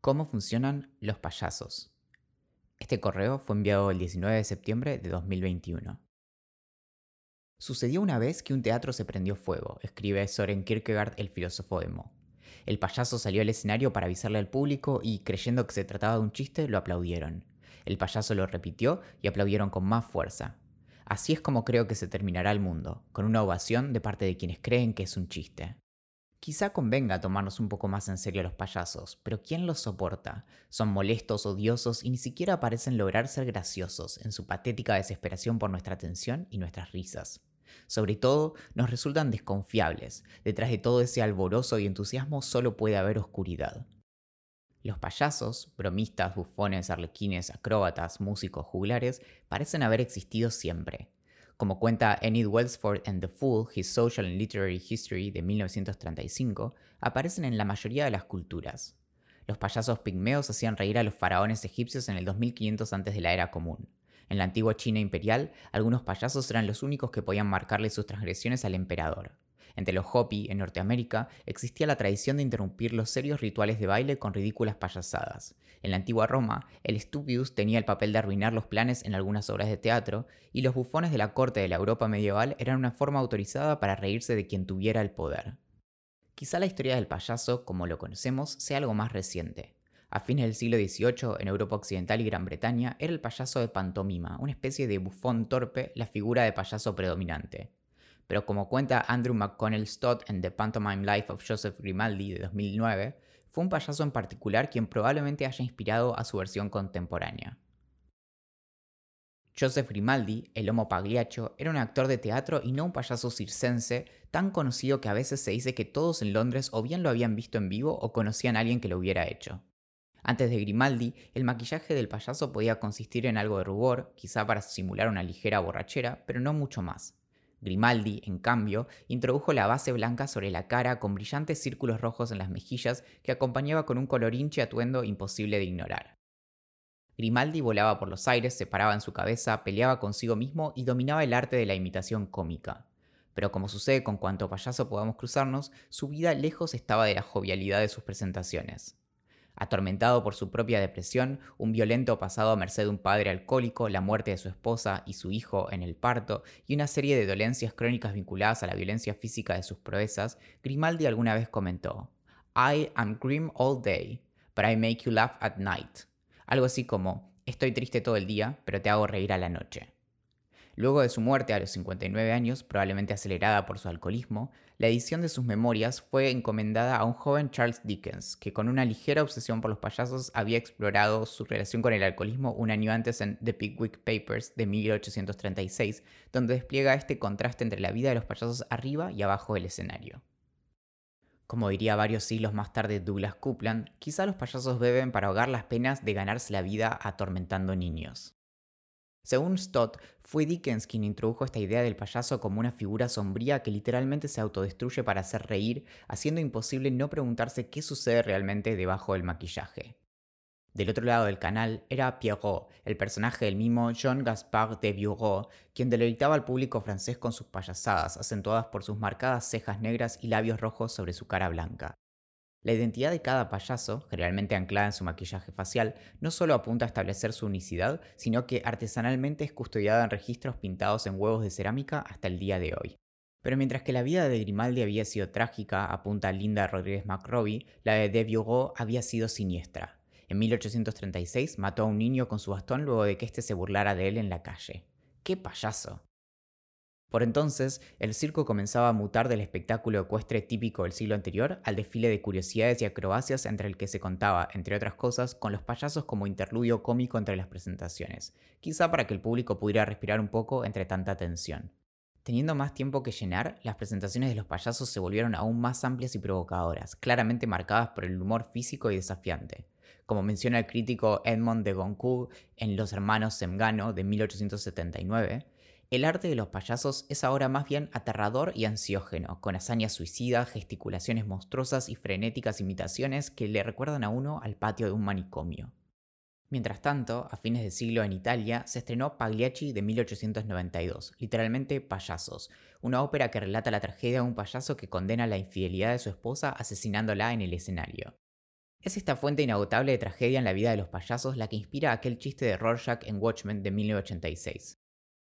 ¿Cómo funcionan los payasos? Este correo fue enviado el 19 de septiembre de 2021. Sucedió una vez que un teatro se prendió fuego, escribe Soren Kierkegaard, el filósofo emo. El payaso salió al escenario para avisarle al público y, creyendo que se trataba de un chiste, lo aplaudieron. El payaso lo repitió y aplaudieron con más fuerza. Así es como creo que se terminará el mundo, con una ovación de parte de quienes creen que es un chiste. Quizá convenga tomarnos un poco más en serio a los payasos, pero ¿quién los soporta? Son molestos, odiosos y ni siquiera parecen lograr ser graciosos en su patética desesperación por nuestra atención y nuestras risas. Sobre todo, nos resultan desconfiables. Detrás de todo ese alborozo y entusiasmo solo puede haber oscuridad. Los payasos, bromistas, bufones, arlequines, acróbatas, músicos, juglares, parecen haber existido siempre. Como cuenta Enid Welsford and the Fool, His Social and Literary History de 1935, aparecen en la mayoría de las culturas. Los payasos pigmeos hacían reír a los faraones egipcios en el 2500 antes de la era común. En la antigua China imperial, algunos payasos eran los únicos que podían marcarle sus transgresiones al emperador. Entre los Hopi, en Norteamérica, existía la tradición de interrumpir los serios rituales de baile con ridículas payasadas. En la antigua Roma, el Stupius tenía el papel de arruinar los planes en algunas obras de teatro, y los bufones de la corte de la Europa medieval eran una forma autorizada para reírse de quien tuviera el poder. Quizá la historia del payaso, como lo conocemos, sea algo más reciente. A fines del siglo XVIII, en Europa Occidental y Gran Bretaña, era el payaso de pantomima, una especie de bufón torpe, la figura de payaso predominante pero como cuenta Andrew McConnell Stott en The Pantomime Life of Joseph Grimaldi de 2009, fue un payaso en particular quien probablemente haya inspirado a su versión contemporánea. Joseph Grimaldi, el Homo Pagliaccio, era un actor de teatro y no un payaso circense, tan conocido que a veces se dice que todos en Londres o bien lo habían visto en vivo o conocían a alguien que lo hubiera hecho. Antes de Grimaldi, el maquillaje del payaso podía consistir en algo de rubor, quizá para simular una ligera borrachera, pero no mucho más. Grimaldi, en cambio, introdujo la base blanca sobre la cara con brillantes círculos rojos en las mejillas que acompañaba con un colorinche atuendo imposible de ignorar. Grimaldi volaba por los aires, se paraba en su cabeza, peleaba consigo mismo y dominaba el arte de la imitación cómica. Pero como sucede con cuanto payaso podamos cruzarnos, su vida lejos estaba de la jovialidad de sus presentaciones. Atormentado por su propia depresión, un violento pasado a merced de un padre alcohólico, la muerte de su esposa y su hijo en el parto, y una serie de dolencias crónicas vinculadas a la violencia física de sus proezas, Grimaldi alguna vez comentó, I am grim all day, but I make you laugh at night. Algo así como, estoy triste todo el día, pero te hago reír a la noche. Luego de su muerte a los 59 años, probablemente acelerada por su alcoholismo, la edición de sus memorias fue encomendada a un joven Charles Dickens, que con una ligera obsesión por los payasos había explorado su relación con el alcoholismo un año antes en The Pickwick Papers de 1836, donde despliega este contraste entre la vida de los payasos arriba y abajo del escenario. Como diría varios siglos más tarde Douglas Coupland, quizá los payasos beben para ahogar las penas de ganarse la vida atormentando niños. Según Stott, fue Dickens quien introdujo esta idea del payaso como una figura sombría que literalmente se autodestruye para hacer reír, haciendo imposible no preguntarse qué sucede realmente debajo del maquillaje. Del otro lado del canal era Pierrot, el personaje del mismo Jean Gaspard de Bureau, quien deleitaba al público francés con sus payasadas, acentuadas por sus marcadas cejas negras y labios rojos sobre su cara blanca. La identidad de cada payaso, generalmente anclada en su maquillaje facial, no solo apunta a establecer su unicidad, sino que artesanalmente es custodiada en registros pintados en huevos de cerámica hasta el día de hoy. Pero mientras que la vida de Grimaldi había sido trágica, apunta Linda Rodríguez McRobbie, la de De había sido siniestra. En 1836 mató a un niño con su bastón luego de que éste se burlara de él en la calle. ¡Qué payaso! Por entonces, el circo comenzaba a mutar del espectáculo ecuestre típico del siglo anterior al desfile de curiosidades y acrobacias entre el que se contaba, entre otras cosas, con los payasos como interludio cómico entre las presentaciones, quizá para que el público pudiera respirar un poco entre tanta tensión. Teniendo más tiempo que llenar, las presentaciones de los payasos se volvieron aún más amplias y provocadoras, claramente marcadas por el humor físico y desafiante. Como menciona el crítico Edmond de Goncourt en Los Hermanos Semgano de 1879, el arte de los payasos es ahora más bien aterrador y ansiógeno, con hazañas suicidas, gesticulaciones monstruosas y frenéticas imitaciones que le recuerdan a uno al patio de un manicomio. Mientras tanto, a fines de siglo en Italia se estrenó Pagliacci de 1892, literalmente Payasos, una ópera que relata la tragedia de un payaso que condena la infidelidad de su esposa asesinándola en el escenario. Es esta fuente inagotable de tragedia en la vida de los payasos la que inspira aquel chiste de Rorschach en Watchmen de 1986.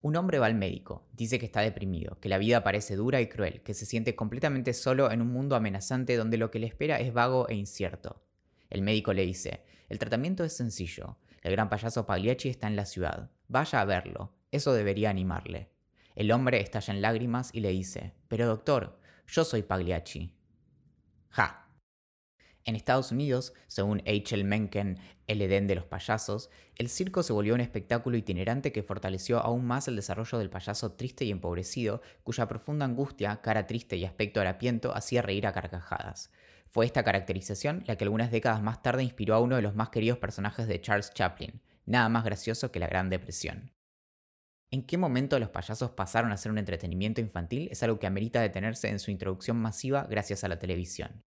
Un hombre va al médico, dice que está deprimido, que la vida parece dura y cruel, que se siente completamente solo en un mundo amenazante donde lo que le espera es vago e incierto. El médico le dice, el tratamiento es sencillo, el gran payaso Pagliacci está en la ciudad, vaya a verlo, eso debería animarle. El hombre estalla en lágrimas y le dice, pero doctor, yo soy Pagliacci. Ja, en Estados Unidos, según H.L. Mencken, el Edén de los payasos, el circo se volvió un espectáculo itinerante que fortaleció aún más el desarrollo del payaso triste y empobrecido, cuya profunda angustia, cara triste y aspecto harapiento hacía reír a carcajadas. Fue esta caracterización la que algunas décadas más tarde inspiró a uno de los más queridos personajes de Charles Chaplin, nada más gracioso que la Gran Depresión. ¿En qué momento los payasos pasaron a ser un entretenimiento infantil? Es algo que amerita detenerse en su introducción masiva gracias a la televisión.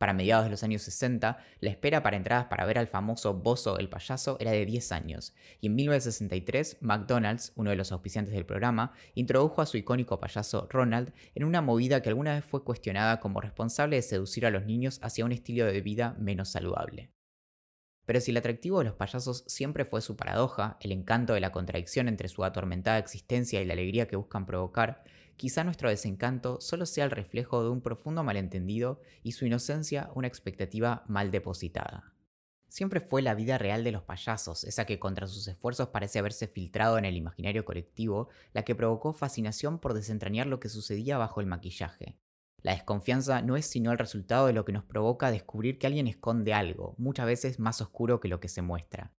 Para mediados de los años 60, la espera para entradas para ver al famoso Bozo el payaso era de 10 años, y en 1963 McDonald's, uno de los auspiciantes del programa, introdujo a su icónico payaso Ronald en una movida que alguna vez fue cuestionada como responsable de seducir a los niños hacia un estilo de vida menos saludable. Pero si el atractivo de los payasos siempre fue su paradoja, el encanto de la contradicción entre su atormentada existencia y la alegría que buscan provocar, quizá nuestro desencanto solo sea el reflejo de un profundo malentendido y su inocencia una expectativa mal depositada. Siempre fue la vida real de los payasos, esa que contra sus esfuerzos parece haberse filtrado en el imaginario colectivo, la que provocó fascinación por desentrañar lo que sucedía bajo el maquillaje. La desconfianza no es sino el resultado de lo que nos provoca descubrir que alguien esconde algo, muchas veces más oscuro que lo que se muestra.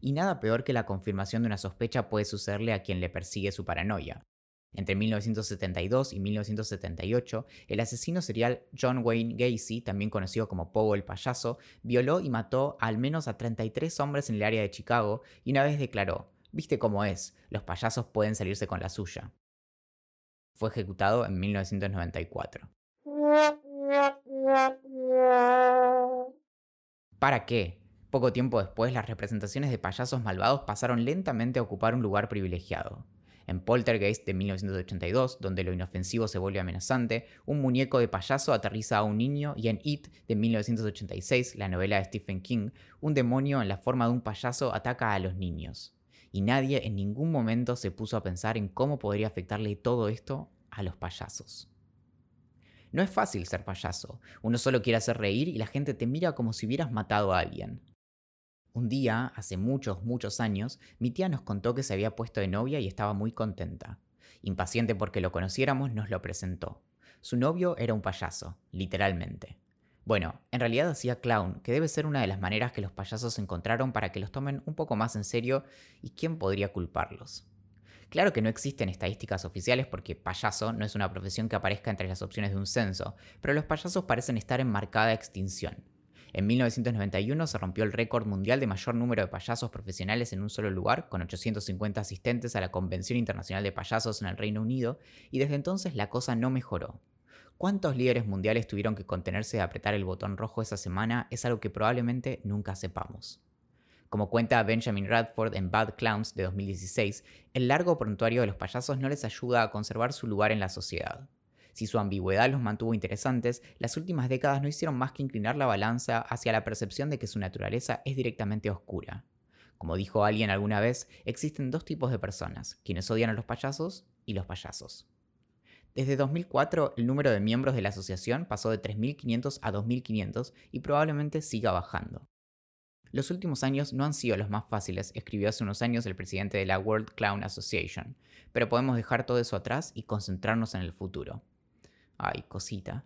Y nada peor que la confirmación de una sospecha puede sucederle a quien le persigue su paranoia. Entre 1972 y 1978, el asesino serial John Wayne Gacy, también conocido como Pogo el payaso, violó y mató al menos a 33 hombres en el área de Chicago y una vez declaró, viste cómo es, los payasos pueden salirse con la suya. Fue ejecutado en 1994. ¿Para qué? Poco tiempo después, las representaciones de payasos malvados pasaron lentamente a ocupar un lugar privilegiado. En Poltergeist de 1982, donde lo inofensivo se vuelve amenazante, un muñeco de payaso aterriza a un niño y en It de 1986, la novela de Stephen King, un demonio en la forma de un payaso ataca a los niños. Y nadie en ningún momento se puso a pensar en cómo podría afectarle todo esto a los payasos. No es fácil ser payaso, uno solo quiere hacer reír y la gente te mira como si hubieras matado a alguien. Un día, hace muchos, muchos años, mi tía nos contó que se había puesto de novia y estaba muy contenta. Impaciente porque lo conociéramos, nos lo presentó. Su novio era un payaso, literalmente. Bueno, en realidad hacía clown, que debe ser una de las maneras que los payasos encontraron para que los tomen un poco más en serio y quién podría culparlos. Claro que no existen estadísticas oficiales porque payaso no es una profesión que aparezca entre las opciones de un censo, pero los payasos parecen estar en marcada extinción. En 1991 se rompió el récord mundial de mayor número de payasos profesionales en un solo lugar, con 850 asistentes a la Convención Internacional de Payasos en el Reino Unido, y desde entonces la cosa no mejoró. ¿Cuántos líderes mundiales tuvieron que contenerse de apretar el botón rojo esa semana? Es algo que probablemente nunca sepamos. Como cuenta Benjamin Radford en Bad Clowns de 2016, el largo prontuario de los payasos no les ayuda a conservar su lugar en la sociedad. Si su ambigüedad los mantuvo interesantes, las últimas décadas no hicieron más que inclinar la balanza hacia la percepción de que su naturaleza es directamente oscura. Como dijo alguien alguna vez, existen dos tipos de personas, quienes odian a los payasos y los payasos. Desde 2004, el número de miembros de la asociación pasó de 3.500 a 2.500 y probablemente siga bajando. Los últimos años no han sido los más fáciles, escribió hace unos años el presidente de la World Clown Association, pero podemos dejar todo eso atrás y concentrarnos en el futuro. Ay, cosita.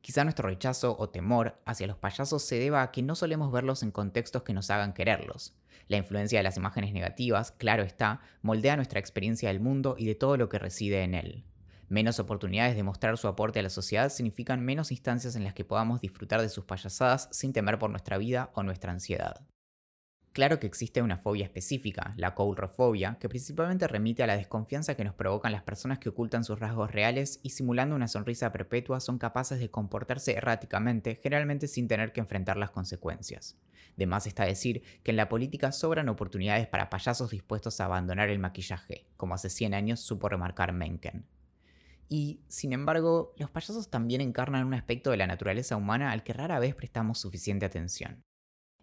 Quizá nuestro rechazo o temor hacia los payasos se deba a que no solemos verlos en contextos que nos hagan quererlos. La influencia de las imágenes negativas, claro está, moldea nuestra experiencia del mundo y de todo lo que reside en él. Menos oportunidades de mostrar su aporte a la sociedad significan menos instancias en las que podamos disfrutar de sus payasadas sin temer por nuestra vida o nuestra ansiedad. Claro que existe una fobia específica, la coulrofobia, que principalmente remite a la desconfianza que nos provocan las personas que ocultan sus rasgos reales y simulando una sonrisa perpetua son capaces de comportarse erráticamente, generalmente sin tener que enfrentar las consecuencias. De más está decir que en la política sobran oportunidades para payasos dispuestos a abandonar el maquillaje, como hace 100 años supo remarcar Mencken. Y, sin embargo, los payasos también encarnan un aspecto de la naturaleza humana al que rara vez prestamos suficiente atención.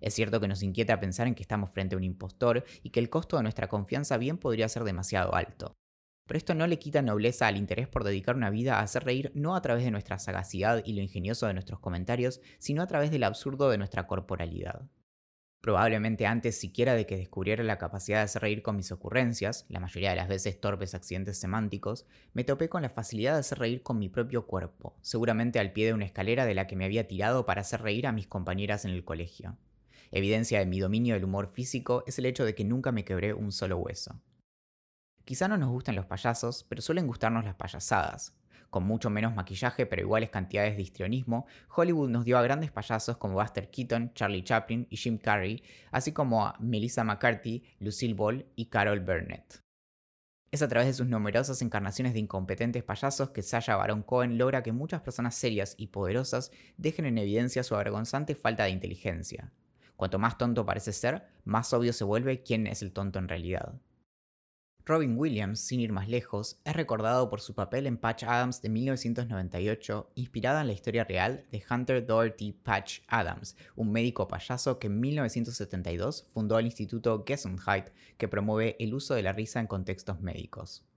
Es cierto que nos inquieta pensar en que estamos frente a un impostor y que el costo de nuestra confianza bien podría ser demasiado alto. Pero esto no le quita nobleza al interés por dedicar una vida a hacer reír no a través de nuestra sagacidad y lo ingenioso de nuestros comentarios, sino a través del absurdo de nuestra corporalidad. Probablemente antes siquiera de que descubriera la capacidad de hacer reír con mis ocurrencias, la mayoría de las veces torpes accidentes semánticos, me topé con la facilidad de hacer reír con mi propio cuerpo, seguramente al pie de una escalera de la que me había tirado para hacer reír a mis compañeras en el colegio. Evidencia de mi dominio del humor físico es el hecho de que nunca me quebré un solo hueso. Quizá no nos gusten los payasos, pero suelen gustarnos las payasadas. Con mucho menos maquillaje pero iguales cantidades de histrionismo, Hollywood nos dio a grandes payasos como Buster Keaton, Charlie Chaplin y Jim Carrey, así como a Melissa McCarthy, Lucille Ball y Carol Burnett. Es a través de sus numerosas encarnaciones de incompetentes payasos que Sasha Baron Cohen logra que muchas personas serias y poderosas dejen en evidencia su avergonzante falta de inteligencia. Cuanto más tonto parece ser, más obvio se vuelve quién es el tonto en realidad. Robin Williams, sin ir más lejos, es recordado por su papel en Patch Adams de 1998, inspirada en la historia real de Hunter Doherty Patch Adams, un médico payaso que en 1972 fundó el Instituto Gesundheit, que promueve el uso de la risa en contextos médicos.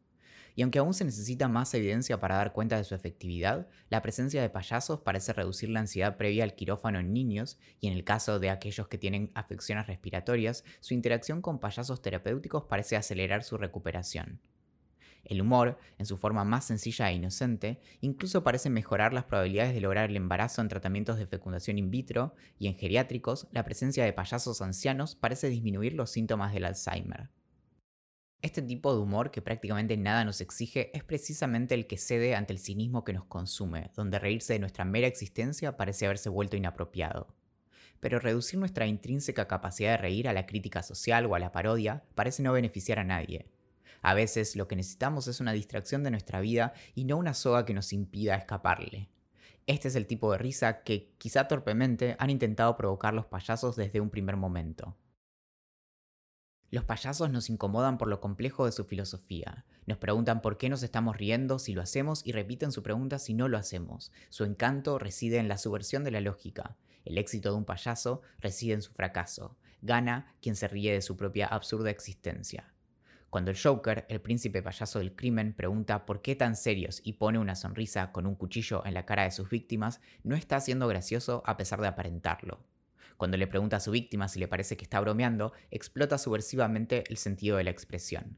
Y aunque aún se necesita más evidencia para dar cuenta de su efectividad, la presencia de payasos parece reducir la ansiedad previa al quirófano en niños y en el caso de aquellos que tienen afecciones respiratorias, su interacción con payasos terapéuticos parece acelerar su recuperación. El humor, en su forma más sencilla e inocente, incluso parece mejorar las probabilidades de lograr el embarazo en tratamientos de fecundación in vitro, y en geriátricos, la presencia de payasos ancianos parece disminuir los síntomas del Alzheimer. Este tipo de humor que prácticamente nada nos exige es precisamente el que cede ante el cinismo que nos consume, donde reírse de nuestra mera existencia parece haberse vuelto inapropiado. Pero reducir nuestra intrínseca capacidad de reír a la crítica social o a la parodia parece no beneficiar a nadie. A veces lo que necesitamos es una distracción de nuestra vida y no una soga que nos impida escaparle. Este es el tipo de risa que, quizá torpemente, han intentado provocar los payasos desde un primer momento. Los payasos nos incomodan por lo complejo de su filosofía. Nos preguntan por qué nos estamos riendo si lo hacemos y repiten su pregunta si no lo hacemos. Su encanto reside en la subversión de la lógica. El éxito de un payaso reside en su fracaso. Gana quien se ríe de su propia absurda existencia. Cuando el Joker, el príncipe payaso del crimen, pregunta por qué tan serios y pone una sonrisa con un cuchillo en la cara de sus víctimas, no está siendo gracioso a pesar de aparentarlo. Cuando le pregunta a su víctima si le parece que está bromeando, explota subversivamente el sentido de la expresión.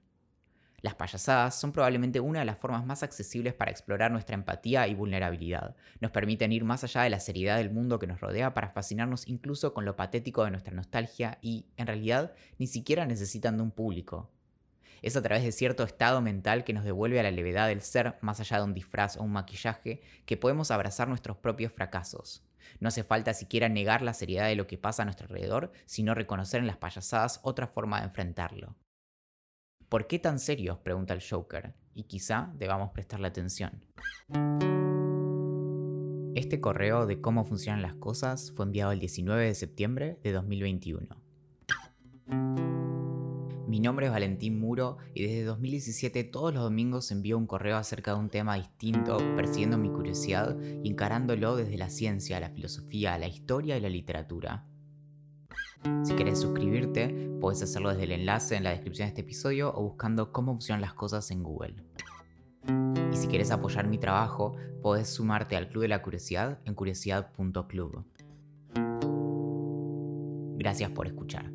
Las payasadas son probablemente una de las formas más accesibles para explorar nuestra empatía y vulnerabilidad. Nos permiten ir más allá de la seriedad del mundo que nos rodea para fascinarnos incluso con lo patético de nuestra nostalgia y, en realidad, ni siquiera necesitan de un público. Es a través de cierto estado mental que nos devuelve a la levedad del ser, más allá de un disfraz o un maquillaje, que podemos abrazar nuestros propios fracasos. No hace falta siquiera negar la seriedad de lo que pasa a nuestro alrededor, sino reconocer en las payasadas otra forma de enfrentarlo. ¿Por qué tan serios? pregunta el Joker, y quizá debamos prestarle atención. Este correo de cómo funcionan las cosas fue enviado el 19 de septiembre de 2021. Mi nombre es Valentín Muro y desde 2017 todos los domingos envío un correo acerca de un tema distinto, persiguiendo mi curiosidad y encarándolo desde la ciencia, la filosofía, la historia y la literatura. Si quieres suscribirte, puedes hacerlo desde el enlace en la descripción de este episodio o buscando cómo funcionan las cosas en Google. Y si quieres apoyar mi trabajo, puedes sumarte al Club de la Curiosidad en curiosidad.club. Gracias por escuchar.